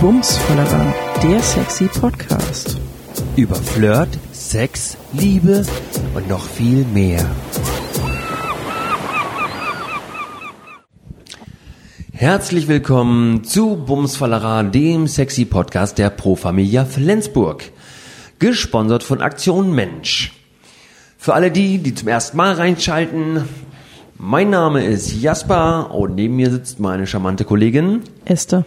Bumsvollerer, der sexy Podcast. Über Flirt, Sex, Liebe und noch viel mehr. Herzlich willkommen zu Bumsfallera, dem sexy Podcast der Pro Familia Flensburg. Gesponsert von Aktion Mensch. Für alle die, die zum ersten Mal reinschalten, mein Name ist Jasper und neben mir sitzt meine charmante Kollegin Esther.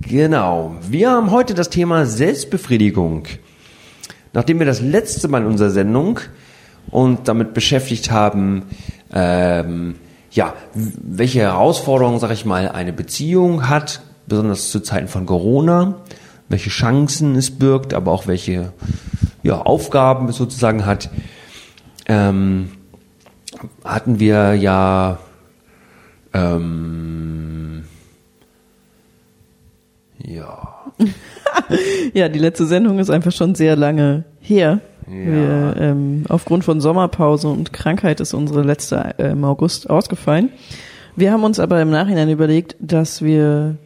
Genau. Wir haben heute das Thema Selbstbefriedigung. Nachdem wir das letzte Mal in unserer Sendung uns damit beschäftigt haben, ähm, ja, welche Herausforderungen, sag ich mal, eine Beziehung hat, besonders zu Zeiten von Corona, welche Chancen es birgt, aber auch welche ja, Aufgaben es sozusagen hat, ähm, hatten wir ja ähm, ja. ja, die letzte Sendung ist einfach schon sehr lange her. Ja. Wir, ähm, aufgrund von Sommerpause und Krankheit ist unsere letzte äh, im August ausgefallen. Wir haben uns aber im Nachhinein überlegt, dass wir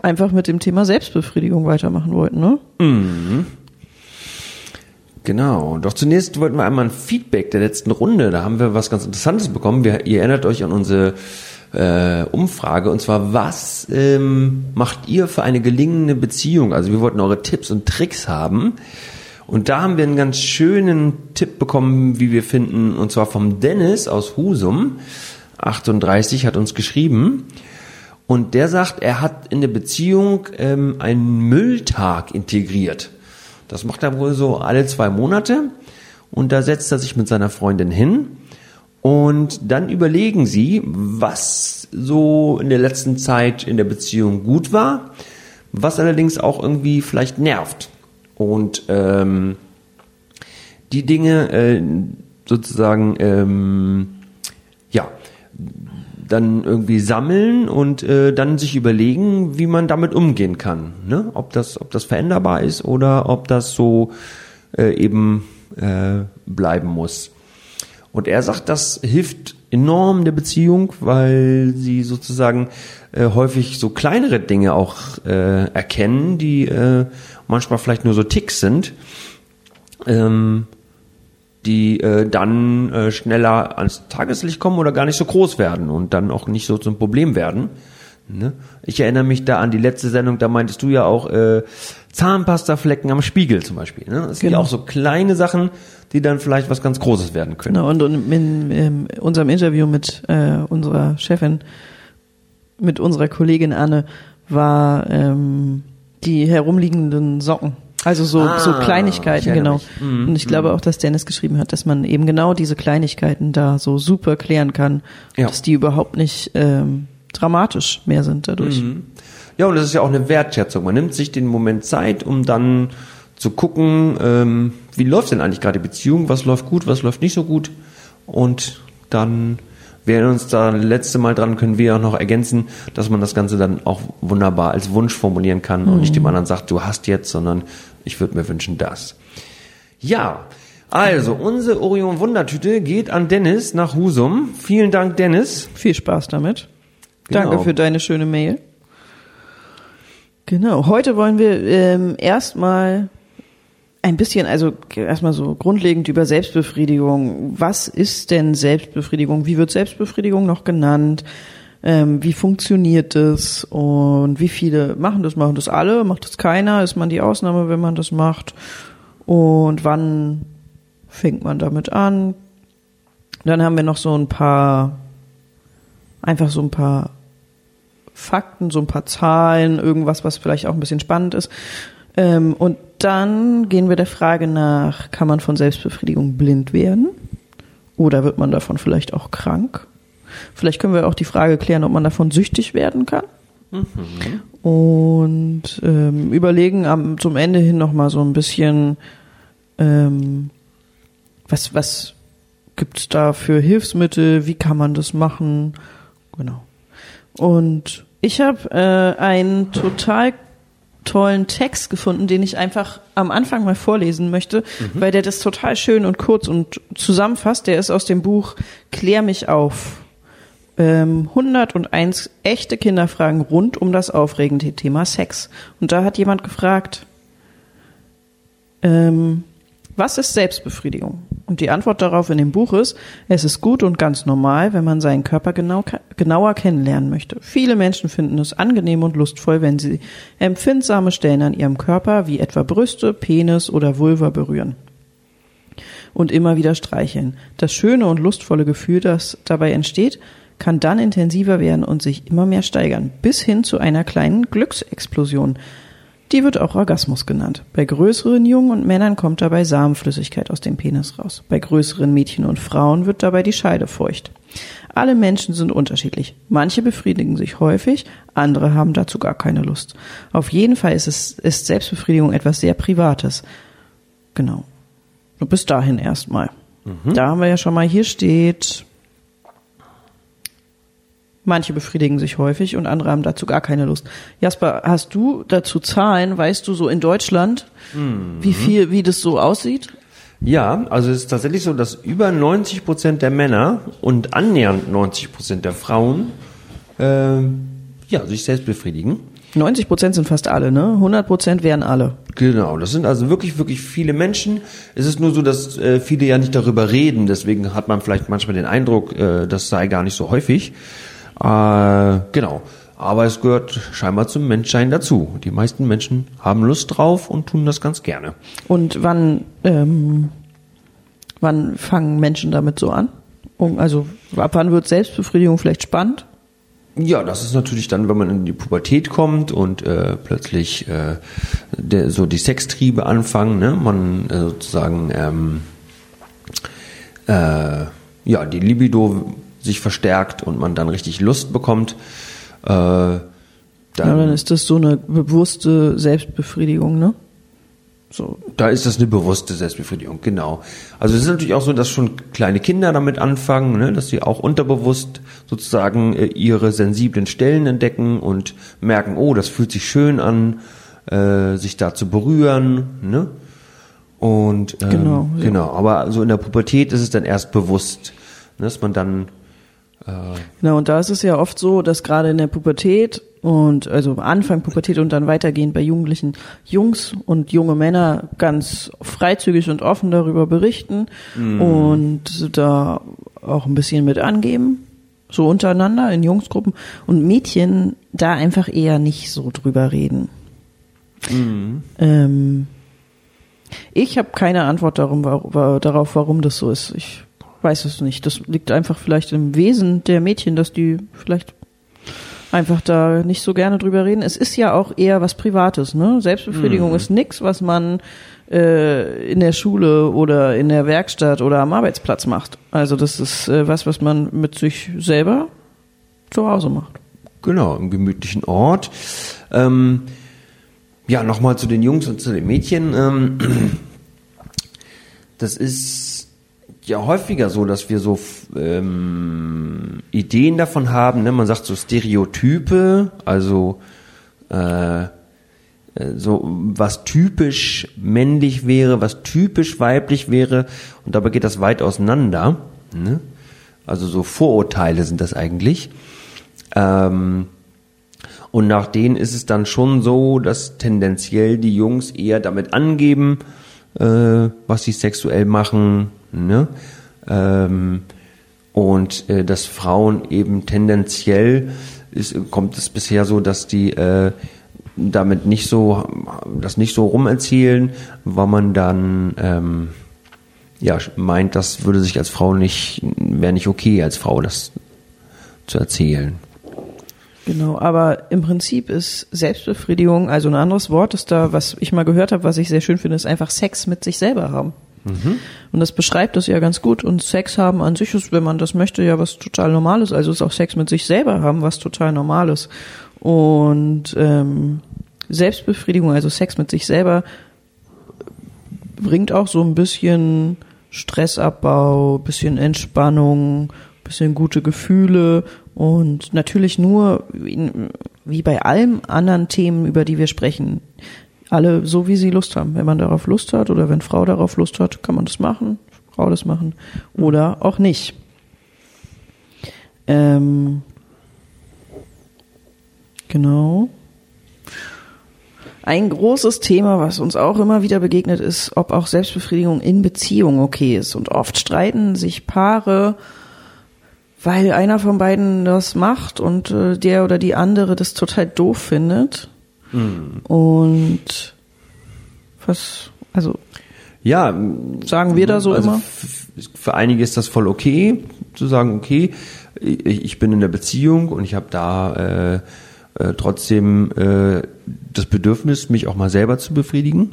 einfach mit dem Thema Selbstbefriedigung weitermachen wollten, ne? Genau. Doch zunächst wollten wir einmal ein Feedback der letzten Runde. Da haben wir was ganz Interessantes bekommen. Wir, ihr erinnert euch an unsere äh, Umfrage. Und zwar, was ähm, macht ihr für eine gelingende Beziehung? Also wir wollten eure Tipps und Tricks haben. Und da haben wir einen ganz schönen Tipp bekommen, wie wir finden, und zwar vom Dennis aus Husum. 38 hat uns geschrieben. Und der sagt, er hat in der Beziehung ähm, einen Mülltag integriert. Das macht er wohl so alle zwei Monate. Und da setzt er sich mit seiner Freundin hin. Und dann überlegen sie, was so in der letzten Zeit in der Beziehung gut war, was allerdings auch irgendwie vielleicht nervt. Und ähm, die Dinge äh, sozusagen, ähm, ja, dann irgendwie sammeln und äh, dann sich überlegen, wie man damit umgehen kann. Ne? Ob das, ob das veränderbar ist oder ob das so äh, eben äh, bleiben muss. Und er sagt, das hilft enorm der Beziehung, weil sie sozusagen äh, häufig so kleinere Dinge auch äh, erkennen, die äh, manchmal vielleicht nur so Ticks sind, ähm, die äh, dann äh, schneller ans Tageslicht kommen oder gar nicht so groß werden und dann auch nicht so zum Problem werden. Ne? Ich erinnere mich da an die letzte Sendung, da meintest du ja auch äh, Zahnpastaflecken am Spiegel zum Beispiel. Ne? Das sind ja Genau. auch so kleine Sachen, die dann vielleicht was ganz Großes werden können. Genau, und, und in, in unserem Interview mit äh, unserer Chefin, mit unserer Kollegin Anne, war ähm, die herumliegenden Socken. Also so, Ah, so Kleinigkeiten, genau. Mhm, und ich glaube auch, dass Dennis geschrieben hat, dass man eben genau diese Kleinigkeiten da so super klären kann, Ja. dass die überhaupt nicht ähm, dramatisch mehr sind dadurch. Ja, und das ist ja auch eine Wertschätzung. Man nimmt sich den Moment Zeit, um dann zu gucken, ähm, wie läuft denn eigentlich gerade die Beziehung, was läuft gut, was läuft nicht so gut. Und dann, wir erinnern uns da letzte Mal dran, können wir auch noch ergänzen, dass man das Ganze dann auch wunderbar als Wunsch formulieren kann und nicht dem anderen sagt, du hast jetzt, sondern ich würde mir wünschen das. Ja, also unsere Orion Wundertüte geht an Dennis nach Husum. Vielen Dank, Dennis. Viel Spaß damit. Genau. Danke für deine schöne Mail. Genau, heute wollen wir ähm, erstmal ein bisschen, also erstmal so grundlegend über Selbstbefriedigung. Was ist denn Selbstbefriedigung? Wie wird Selbstbefriedigung noch genannt? Ähm, wie funktioniert das? Und wie viele machen das? Machen das alle? Macht das keiner? Ist man die Ausnahme, wenn man das macht? Und wann fängt man damit an? Dann haben wir noch so ein paar, einfach so ein paar Fakten, so ein paar Zahlen, irgendwas, was vielleicht auch ein bisschen spannend ist. Ähm, und dann gehen wir der Frage nach, kann man von Selbstbefriedigung blind werden? Oder wird man davon vielleicht auch krank? Vielleicht können wir auch die Frage klären, ob man davon süchtig werden kann. Und ähm, überlegen am, zum Ende hin nochmal so ein bisschen, ähm, was, was gibt's da für Hilfsmittel, wie kann man das machen? Genau. Und ich habe äh, einen total tollen Text gefunden, den ich einfach am Anfang mal vorlesen möchte, weil der das total schön und kurz und zusammenfasst. Der ist aus dem Buch Klär mich auf. ähm, 101 echte Kinderfragen rund um das aufregende Thema Sex. Und da hat jemand gefragt, ähm, was ist Selbstbefriedigung? Und die Antwort darauf in dem Buch ist, es ist gut und ganz normal, wenn man seinen Körper genau, genauer kennenlernen möchte. Viele Menschen finden es angenehm und lustvoll, wenn sie empfindsame Stellen an ihrem Körper, wie etwa Brüste, Penis oder Vulva berühren und immer wieder streicheln. Das schöne und lustvolle Gefühl, das dabei entsteht, kann dann intensiver werden und sich immer mehr steigern, bis hin zu einer kleinen Glücksexplosion. Die wird auch Orgasmus genannt. Bei größeren Jungen und Männern kommt dabei Samenflüssigkeit aus dem Penis raus. Bei größeren Mädchen und Frauen wird dabei die Scheide feucht. Alle Menschen sind unterschiedlich. Manche befriedigen sich häufig, andere haben dazu gar keine Lust. Auf jeden Fall ist es ist Selbstbefriedigung etwas sehr Privates. Genau. Und bis dahin erstmal. Mhm. Da haben wir ja schon mal, hier steht, manche befriedigen sich häufig und andere haben dazu gar keine Lust. Jasper, hast du dazu Zahlen? Weißt du so in Deutschland, mhm. wie viel, wie das so aussieht? Ja, also es ist tatsächlich so, dass über 90 Prozent der Männer und annähernd 90 Prozent der Frauen äh, ja, sich selbst befriedigen. 90 Prozent sind fast alle, ne? 100 Prozent wären alle. Genau, das sind also wirklich, wirklich viele Menschen. Es ist nur so, dass äh, viele ja nicht darüber reden. Deswegen hat man vielleicht manchmal den Eindruck, äh, das sei gar nicht so häufig. Äh, genau. Aber es gehört scheinbar zum Menschsein dazu. Die meisten Menschen haben Lust drauf und tun das ganz gerne. Und wann, ähm, wann fangen Menschen damit so an? Um, also ab wann wird Selbstbefriedigung vielleicht spannend? Ja, das ist natürlich dann, wenn man in die Pubertät kommt und äh, plötzlich äh, der, so die Sextriebe anfangen, ne? man äh, sozusagen ähm, äh, ja die Libido sich verstärkt und man dann richtig Lust bekommt. Äh, dann, ja, dann ist das so eine bewusste Selbstbefriedigung, ne? So. Da ist das eine bewusste Selbstbefriedigung, genau. Also es ist natürlich auch so, dass schon kleine Kinder damit anfangen, ne, dass sie auch unterbewusst sozusagen äh, ihre sensiblen Stellen entdecken und merken, oh, das fühlt sich schön an, äh, sich da zu berühren, ne? Und ähm, genau, ja. genau. Aber so in der Pubertät ist es dann erst bewusst, ne, dass man dann äh, genau, und da ist es ja oft so, dass gerade in der Pubertät und also Anfang Pubertät und dann weitergehend bei Jugendlichen Jungs und junge Männer ganz freizügig und offen darüber berichten mm. und da auch ein bisschen mit angeben, so untereinander in Jungsgruppen und Mädchen da einfach eher nicht so drüber reden. Mm. Ähm, ich habe keine Antwort darum, war, darauf, warum das so ist. Ich weiß es nicht. Das liegt einfach vielleicht im Wesen der Mädchen, dass die vielleicht einfach da nicht so gerne drüber reden. Es ist ja auch eher was Privates, ne? Selbstbefriedigung mhm. ist nix, was man äh, in der Schule oder in der Werkstatt oder am Arbeitsplatz macht. Also das ist äh, was, was man mit sich selber zu Hause macht. Genau, im gemütlichen Ort. Ähm, ja, nochmal zu den Jungs und zu den Mädchen. Ähm, das ist ja häufiger so, dass wir so ähm, Ideen davon haben. Ne? Man sagt so Stereotype, also äh, äh, so was typisch männlich wäre, was typisch weiblich wäre. Und dabei geht das weit auseinander. Ne? Also so Vorurteile sind das eigentlich. Ähm, und nach denen ist es dann schon so, dass tendenziell die Jungs eher damit angeben, äh, was sie sexuell machen, Ne? Ähm, und äh, dass Frauen eben tendenziell ist, kommt es bisher so, dass die äh, damit nicht so das nicht so rumerzählen, weil man dann ähm, ja meint, das würde sich als Frau nicht wäre nicht okay als Frau das zu erzählen. Genau, aber im Prinzip ist Selbstbefriedigung, also ein anderes Wort ist da, was ich mal gehört habe, was ich sehr schön finde, ist einfach Sex mit sich selber haben. Mhm. Und das beschreibt das ja ganz gut. Und Sex haben an sich ist, wenn man das möchte, ja was total Normales. Also ist auch Sex mit sich selber haben was total Normales. Und ähm, Selbstbefriedigung, also Sex mit sich selber, bringt auch so ein bisschen Stressabbau, bisschen Entspannung, bisschen gute Gefühle und natürlich nur, wie bei allen anderen Themen, über die wir sprechen, alle so, wie sie Lust haben. Wenn man darauf Lust hat oder wenn Frau darauf Lust hat, kann man das machen, Frau das machen oder auch nicht. Ähm, genau. Ein großes Thema, was uns auch immer wieder begegnet, ist, ob auch Selbstbefriedigung in Beziehung okay ist. Und oft streiten sich Paare, weil einer von beiden das macht und äh, der oder die andere das total doof findet. Mhm. Und was, also Ja, sagen wir da so also immer? für einige ist das voll okay, zu sagen, okay, ich, ich bin in der Beziehung und ich habe da äh, äh, trotzdem äh, das Bedürfnis, mich auch mal selber zu befriedigen,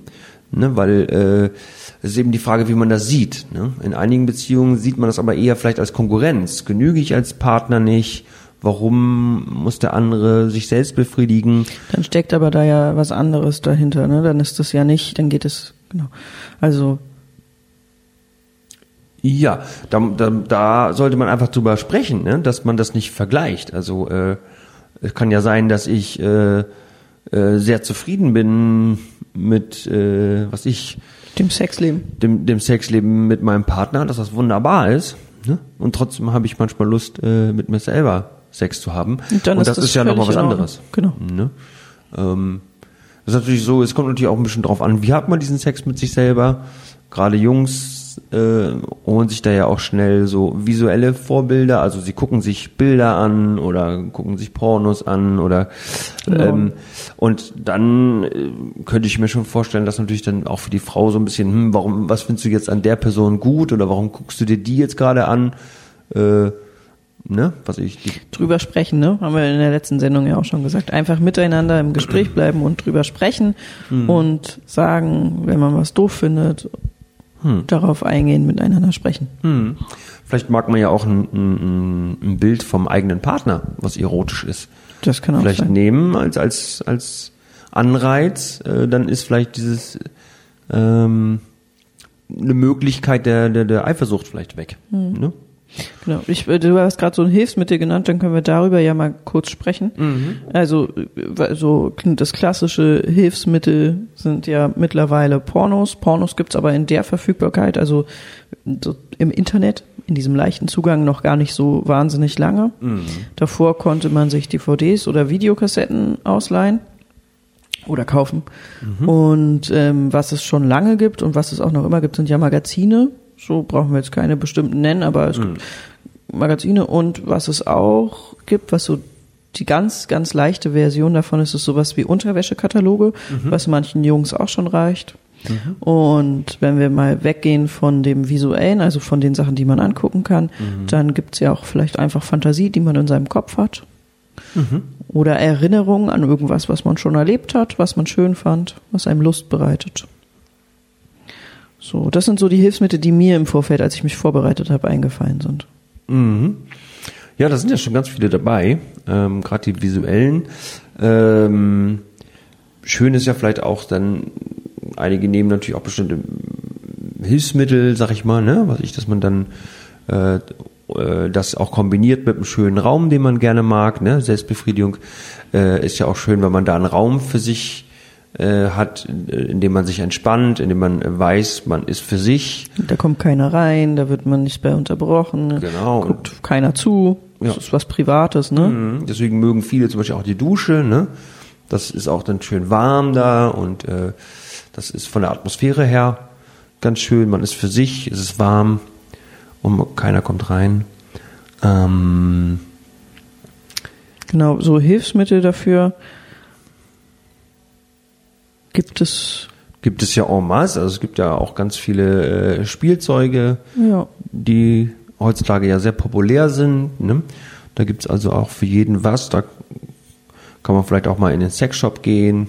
ne, weil äh, es ist eben die Frage, wie man das sieht. Ne? In einigen Beziehungen sieht man das aber eher vielleicht als Konkurrenz. Genüge ich als Partner nicht? Warum muss der andere sich selbst befriedigen? Dann steckt aber da ja was anderes dahinter, ne? Dann ist das ja nicht, dann geht es, genau. Also, Ja, da, da, da sollte man einfach drüber sprechen, ne? dass man das nicht vergleicht. Also äh, es kann ja sein, dass ich äh, äh, sehr zufrieden bin mit, äh, was ich, dem Sexleben. dem, dem Sexleben mit meinem Partner, dass das wunderbar ist. Ne? Und trotzdem habe ich manchmal Lust, äh, mit mir selber Sex zu haben. Und dann ist das, das ist ja nochmal was anderes. Genau. Ne? Ähm, das ist natürlich so, es kommt natürlich auch ein bisschen drauf an, wie hat man diesen Sex mit sich selber. Gerade Jungs äh, holen sich da ja auch schnell so visuelle Vorbilder, also sie gucken sich Bilder an oder gucken sich Pornos an oder Genau. ähm, und dann äh, könnte ich mir schon vorstellen, dass natürlich dann auch für die Frau so ein bisschen, hm, warum, was findest du jetzt an der Person gut oder warum guckst du dir die jetzt gerade an? Äh, ne, was ich, Drüber sprechen, ne? Haben wir in der letzten Sendung ja auch schon gesagt. Einfach miteinander im Gespräch bleiben und drüber sprechen und sagen, wenn man was doof findet, darauf eingehen, miteinander sprechen. Hm. Vielleicht mag man ja auch ein, ein, ein Bild vom eigenen Partner, was erotisch ist. Das kann auch Vielleicht sein. nehmen als als als Anreiz, äh, dann ist vielleicht dieses ähm, eine Möglichkeit der der, der Eifersucht vielleicht weg. Hm. Ne? Genau. Ich, äh, du hast gerade so ein Hilfsmittel genannt, dann können wir darüber ja mal kurz sprechen. Also äh, so das klassische Hilfsmittel sind ja mittlerweile Pornos. Pornos gibt's aber in der Verfügbarkeit, also so im Internet, in diesem leichten Zugang noch gar nicht so wahnsinnig lange. Davor konnte man sich DVDs oder Videokassetten ausleihen oder kaufen. Und ähm, was es schon lange gibt und was es auch noch immer gibt, sind ja Magazine. So brauchen wir jetzt keine bestimmten nennen, aber es gibt Magazine und was es auch gibt, was so die ganz, ganz leichte Version davon ist, ist sowas wie Unterwäschekataloge, was manchen Jungs auch schon reicht. Und wenn wir mal weggehen von dem Visuellen, also von den Sachen, die man angucken kann, dann gibt's ja auch vielleicht einfach Fantasie, die man in seinem Kopf hat. Oder Erinnerungen an irgendwas, was man schon erlebt hat, was man schön fand, was einem Lust bereitet. So, das sind so die Hilfsmittel, die mir im Vorfeld, als ich mich vorbereitet habe, eingefallen sind. Mhm. Ja, da sind ja schon ganz viele dabei, ähm, gerade die visuellen. Ähm, schön ist ja vielleicht auch dann, einige nehmen natürlich auch bestimmte Hilfsmittel, sag ich mal, ne, was ich, dass man dann äh, äh, das auch kombiniert mit einem schönen Raum, den man gerne mag. Ne? Selbstbefriedigung äh, ist ja auch schön, wenn man da einen Raum für sich äh, hat, äh, in dem man sich entspannt, in dem man äh, weiß, man ist für sich. Da kommt keiner rein, da wird man nicht bei unterbrochen, Genau. guckt keiner zu. Das Ja. ist was Privates, ne? Mhm. Deswegen mögen viele zum Beispiel auch die Dusche. Ne? Das ist auch dann schön warm da und äh, das ist von der Atmosphäre her ganz schön. Man ist für sich, es ist warm und keiner kommt rein. Ähm, Genau, so Hilfsmittel dafür gibt es, gibt es ja en masse. Also es gibt ja auch ganz viele äh, Spielzeuge, ja, die heutzutage ja sehr populär sind. Ne? Da gibt's also auch für jeden was. Da kann man vielleicht auch mal in den Sexshop gehen,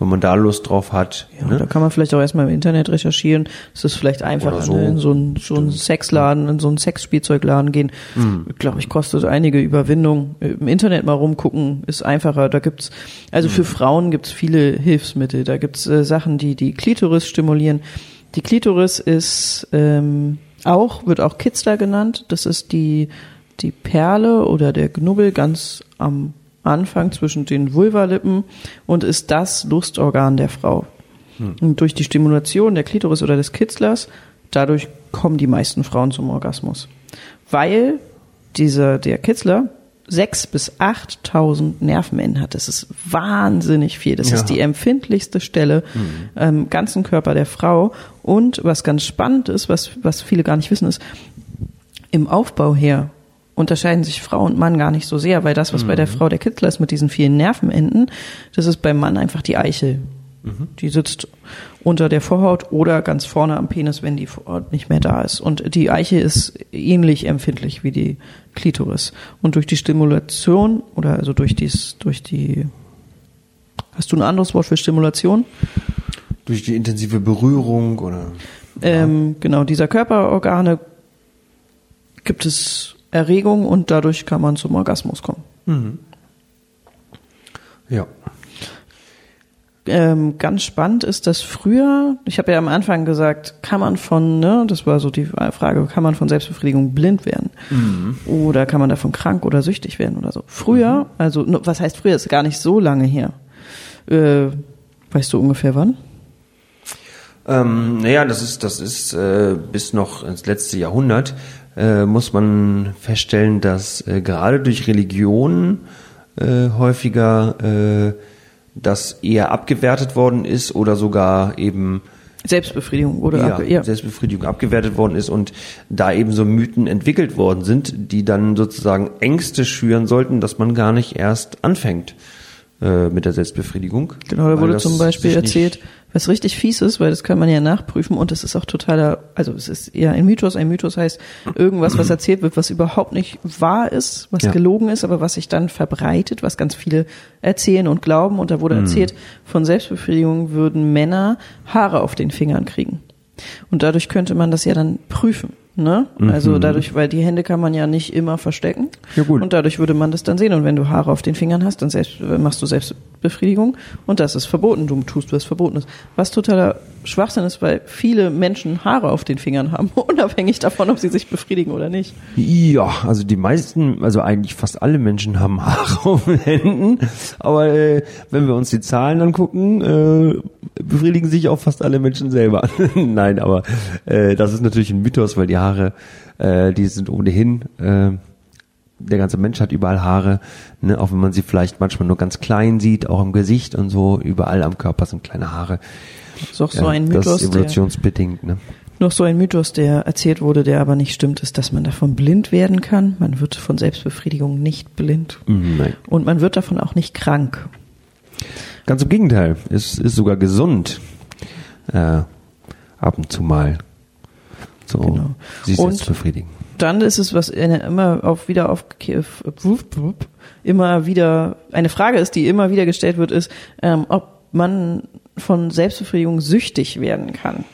wenn man da Lust drauf hat. ja ne? da kann man vielleicht auch erstmal im Internet recherchieren. Es ist vielleicht einfacher, Oder so. ne? in so einen so einen Sexladen, in so einen Sexspielzeugladen gehen. Mhm. Ich glaube, ich kostet einige Überwindung. Im Internet mal rumgucken ist einfacher. Da gibt's, also Mhm. für Frauen gibt's viele Hilfsmittel. Da gibt's äh, Sachen, die die Klitoris stimulieren. Die Klitoris ist ähm, auch, wird auch Kitzler genannt. Das ist die, die Perle oder der Knubbel ganz am Anfang zwischen den Vulvalippen und ist das Lustorgan der Frau. Und durch die Stimulation der Klitoris oder des Kitzlers, dadurch kommen die meisten Frauen zum Orgasmus. Weil dieser, der Kitzler sechs bis 8.000 Nervenenden hat. Das ist wahnsinnig viel. Das Ja. ist die empfindlichste Stelle am ganzen Körper der Frau. Und was ganz spannend ist, was, was viele gar nicht wissen, ist, im Aufbau her unterscheiden sich Frau und Mann gar nicht so sehr, weil das, was bei der Frau der Kitzler ist mit diesen vielen Nervenenden, das ist beim Mann einfach die Eichel. Die sitzt unter der Vorhaut oder ganz vorne am Penis, wenn die Vorhaut nicht mehr da ist. Und die Eiche ist ähnlich empfindlich wie die Klitoris. Und durch die Stimulation oder also durch dies, durch die, hast du ein anderes Wort für Stimulation? Durch die intensive Berührung oder Ähm, genau, dieser Körperorgane gibt es Erregung und dadurch kann man zum Orgasmus kommen. ja. Ähm, ganz spannend ist, dass früher, ich habe ja am Anfang gesagt, kann man von, ne, das war so die Frage, kann man von Selbstbefriedigung blind werden? Oder kann man davon krank oder süchtig werden oder so? Früher, also no, was heißt früher, ist gar nicht so lange her. Äh, weißt du ungefähr wann? Ähm, naja, das ist, das ist äh, bis noch ins letzte Jahrhundert äh, muss man feststellen, dass äh, gerade durch Religion äh, häufiger äh, das eher abgewertet worden ist oder sogar eben Selbstbefriedigung oder ja, ab, ja. Selbstbefriedigung abgewertet worden ist und da eben so Mythen entwickelt worden sind, die dann sozusagen Ängste schüren sollten, dass man gar nicht erst anfängt äh, mit der Selbstbefriedigung. Genau, da wurde zum Beispiel erzählt, was richtig fies ist, weil das kann man ja nachprüfen und das ist auch totaler, also es ist eher ein Mythos. Ein Mythos heißt irgendwas, was erzählt wird, was überhaupt nicht wahr ist, was Ja. gelogen ist, aber was sich dann verbreitet, was ganz viele erzählen und glauben. Und da wurde erzählt, von Selbstbefriedigung würden Männer Haare auf den Fingern kriegen. Und dadurch könnte man das ja dann prüfen. Ne? Also dadurch, weil die Hände kann man ja nicht immer verstecken. Ja, gut. Und dadurch würde man das dann sehen. Und wenn du Haare auf den Fingern hast, dann selbst, äh, machst du Selbstbefriedigung. Und das ist verboten. Du tust, was verboten ist. Was totaler Schwachsinn ist, weil viele Menschen Haare auf den Fingern haben, unabhängig davon, ob sie sich befriedigen oder nicht. Ja, also die meisten, also eigentlich fast alle Menschen haben Haare auf den Händen. Aber äh, wenn wir uns die Zahlen angucken, äh, befriedigen sich auch fast alle Menschen selber. Nein, aber äh, das ist natürlich ein Mythos, weil die Haare, äh, die sind ohnehin, äh, der ganze Mensch hat überall Haare, ne, auch wenn man sie vielleicht manchmal nur ganz klein sieht, auch im Gesicht und so, überall am Körper sind kleine Haare. Das ist auch so ein das Mythos, ist der, evolutionsbedingt, ne? noch so ein Mythos, der erzählt wurde, der aber nicht stimmt, ist, dass man davon blind werden kann. Man wird von Selbstbefriedigung nicht blind. Nein. Und man wird davon auch nicht krank. Ganz im Gegenteil, es ist sogar gesund. Äh, ab und zu mal. So, Genau. sich Und- selbst befriedigen. dann ist es, was immer auf wieder auf immer wieder eine Frage ist, die immer wieder gestellt wird, ist, ähm, ob man von Selbstbefriedigung süchtig werden kann.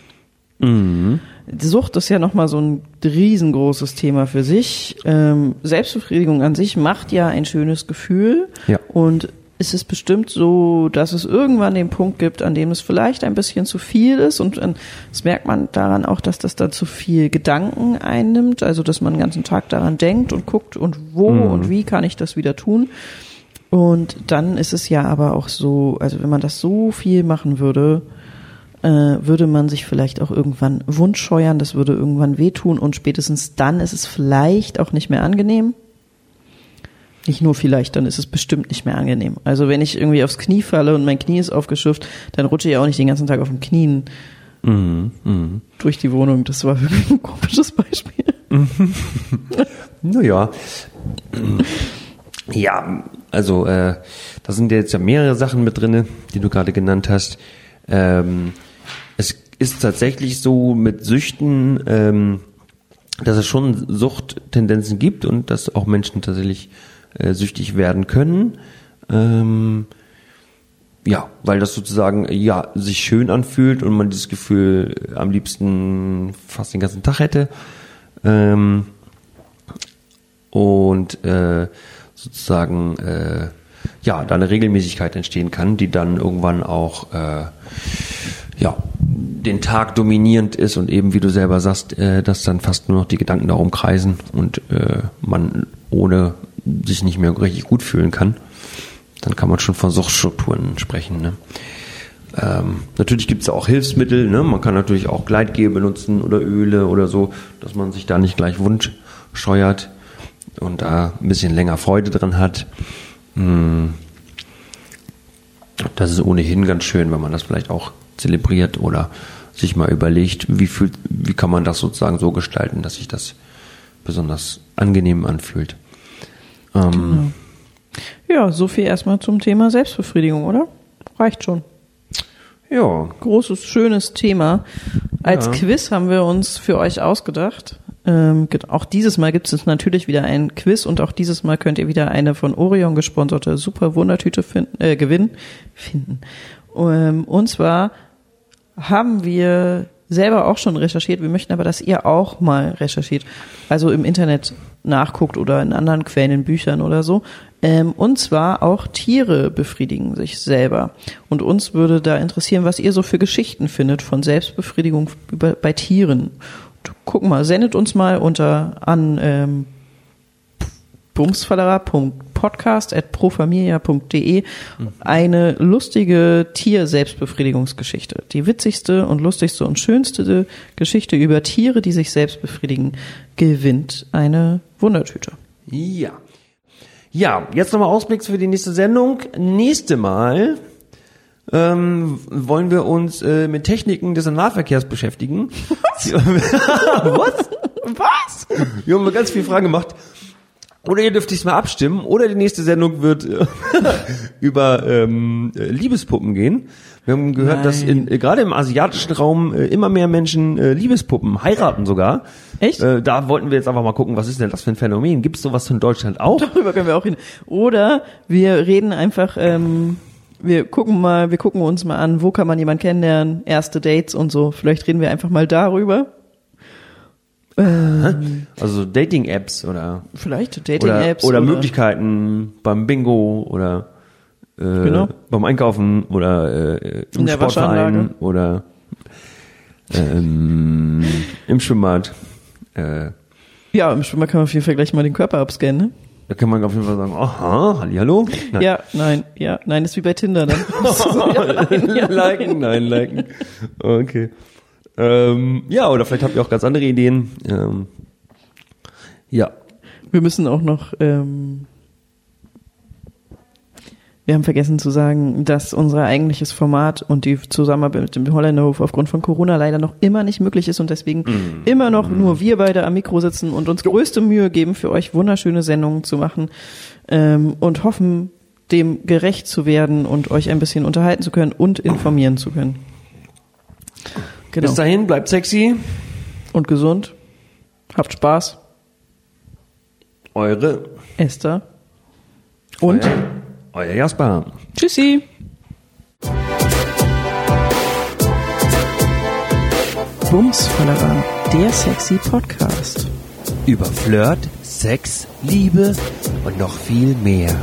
Die Sucht ist ja nochmal so ein riesengroßes Thema für sich. Ähm, Selbstbefriedigung an sich macht ja ein schönes Gefühl. Ja. Und ist es bestimmt so, dass es irgendwann den Punkt gibt, an dem es vielleicht ein bisschen zu viel ist. Und ähm, das merkt man daran auch, dass das dann zu viel Gedanken einnimmt. Also, dass man den ganzen Tag daran denkt und guckt und wo und wie kann ich das wieder tun. Und dann ist es ja aber auch so, also wenn man das so viel machen würde, äh, würde man sich vielleicht auch irgendwann wundscheuern, das würde irgendwann wehtun und spätestens dann ist es vielleicht auch nicht mehr angenehm. Nicht nur vielleicht, dann ist es bestimmt nicht mehr angenehm. Also wenn ich irgendwie aufs Knie falle und mein Knie ist aufgeschürft, dann rutsche ich auch nicht den ganzen Tag auf den Knien durch die Wohnung. Das war wirklich ein komisches Beispiel. Naja. Ja, also äh, da sind jetzt ja mehrere Sachen mit drinne, die du gerade genannt hast. Ähm, es ist tatsächlich so mit Süchten, ähm, dass es schon Suchttendenzen gibt und dass auch Menschen tatsächlich äh, süchtig werden können. Ähm, ja, weil das sozusagen ja sich schön anfühlt und man dieses Gefühl am liebsten fast den ganzen Tag hätte. Ähm, und äh, sozusagen äh, ja da eine Regelmäßigkeit entstehen kann, die dann irgendwann auch äh, ja den Tag dominierend ist und eben wie du selber sagst, äh, dass dann fast nur noch die Gedanken darum kreisen und äh, man ohne sich nicht mehr richtig gut fühlen kann, dann kann man schon von Suchtstrukturen sprechen. Ne? Ähm, natürlich gibt es auch Hilfsmittel, ne? man kann natürlich auch Gleitgel benutzen oder Öle oder so, dass man sich da nicht gleich wund scheuert. und da ein bisschen länger Freude dran hat. Hm, das ist ohnehin ganz schön, wenn man das vielleicht auch zelebriert oder sich mal überlegt, wie fühlt, wie kann man das sozusagen so gestalten, dass sich das besonders angenehm anfühlt. Ähm, Genau. Ja, so viel erstmal zum Thema Selbstbefriedigung, oder? Reicht schon. Ja, Großes, schönes Thema. Als Ja. Quiz haben wir uns für euch ausgedacht. Ähm, auch dieses Mal gibt es natürlich wieder ein Quiz und auch dieses Mal könnt ihr wieder eine von Orion gesponserte super Wundertüte finden, äh, gewinnen. Finden. Ähm, und zwar haben wir selber auch schon recherchiert. Wir möchten aber, dass ihr auch mal recherchiert. Also im Internet nachguckt oder in anderen Quellen, in Büchern oder so. Ähm, und zwar auch Tiere befriedigen sich selber. Und uns würde da interessieren, was ihr so für Geschichten findet von Selbstbefriedigung bei Tieren. Guck mal, sendet uns mal unter an ähm, bumsfallerer.podcast.profamilia.de eine lustige Tier-Selbstbefriedigungsgeschichte. Die witzigste und lustigste und schönste Geschichte über Tiere, die sich selbst befriedigen, gewinnt eine Wundertüte. Ja. Ja, jetzt nochmal Ausblick für die nächste Sendung. Nächste Mal ähm, wollen wir uns äh, mit Techniken des Nahverkehrs beschäftigen. Was? Was? Was? Wir haben ganz viele Fragen gemacht. Oder ihr dürft diesmal abstimmen, oder die nächste Sendung wird äh, über ähm, äh, Liebespuppen gehen. Wir haben gehört, dass in, äh, gerade im asiatischen Raum äh, immer mehr Menschen äh, Liebespuppen heiraten sogar. Echt? Äh, da wollten wir jetzt einfach mal gucken, was ist denn das für ein Phänomen? Gibt es sowas in Deutschland auch? Darüber können wir auch hin. Oder wir reden einfach, ähm, wir gucken mal, wir gucken uns mal an, wo kann man jemanden kennenlernen, erste Dates und so. Vielleicht reden wir einfach mal darüber. Ähm, Also Dating-Apps oder vielleicht oder, Dating-Apps oder Möglichkeiten beim Bingo oder äh, Genau. beim Einkaufen oder äh, im In Sportverein oder ähm, im Schwimmbad. Äh, Ja, im Schwimmer kann man auf jeden Fall gleich mal den Körper abscannen. Ne? da kann man auf jeden Fall sagen, aha, hallo. Nein. Ja, nein, ja, nein, ist wie bei Tinder dann. liken, nein, liken. Okay. Ähm, ja, oder vielleicht habt ihr auch ganz andere Ideen. Ähm, ja. Wir müssen auch noch, ähm, wir haben vergessen zu sagen, dass unser eigentliches Format und die Zusammenarbeit mit dem Holländerhof aufgrund von Corona leider noch immer nicht möglich ist und deswegen immer noch nur wir beide am Mikro sitzen und uns größte Mühe geben, für euch wunderschöne Sendungen zu machen ähm, und hoffen, dem gerecht zu werden und euch ein bisschen unterhalten zu können und informieren zu können. Genau. Bis dahin, bleibt sexy. Und gesund. Habt Spaß. Eure Esther. Und euer, euer Jasper. tschüssi. Bumsfallerer, der sexy Podcast. Über Flirt, Sex, Liebe und noch viel mehr.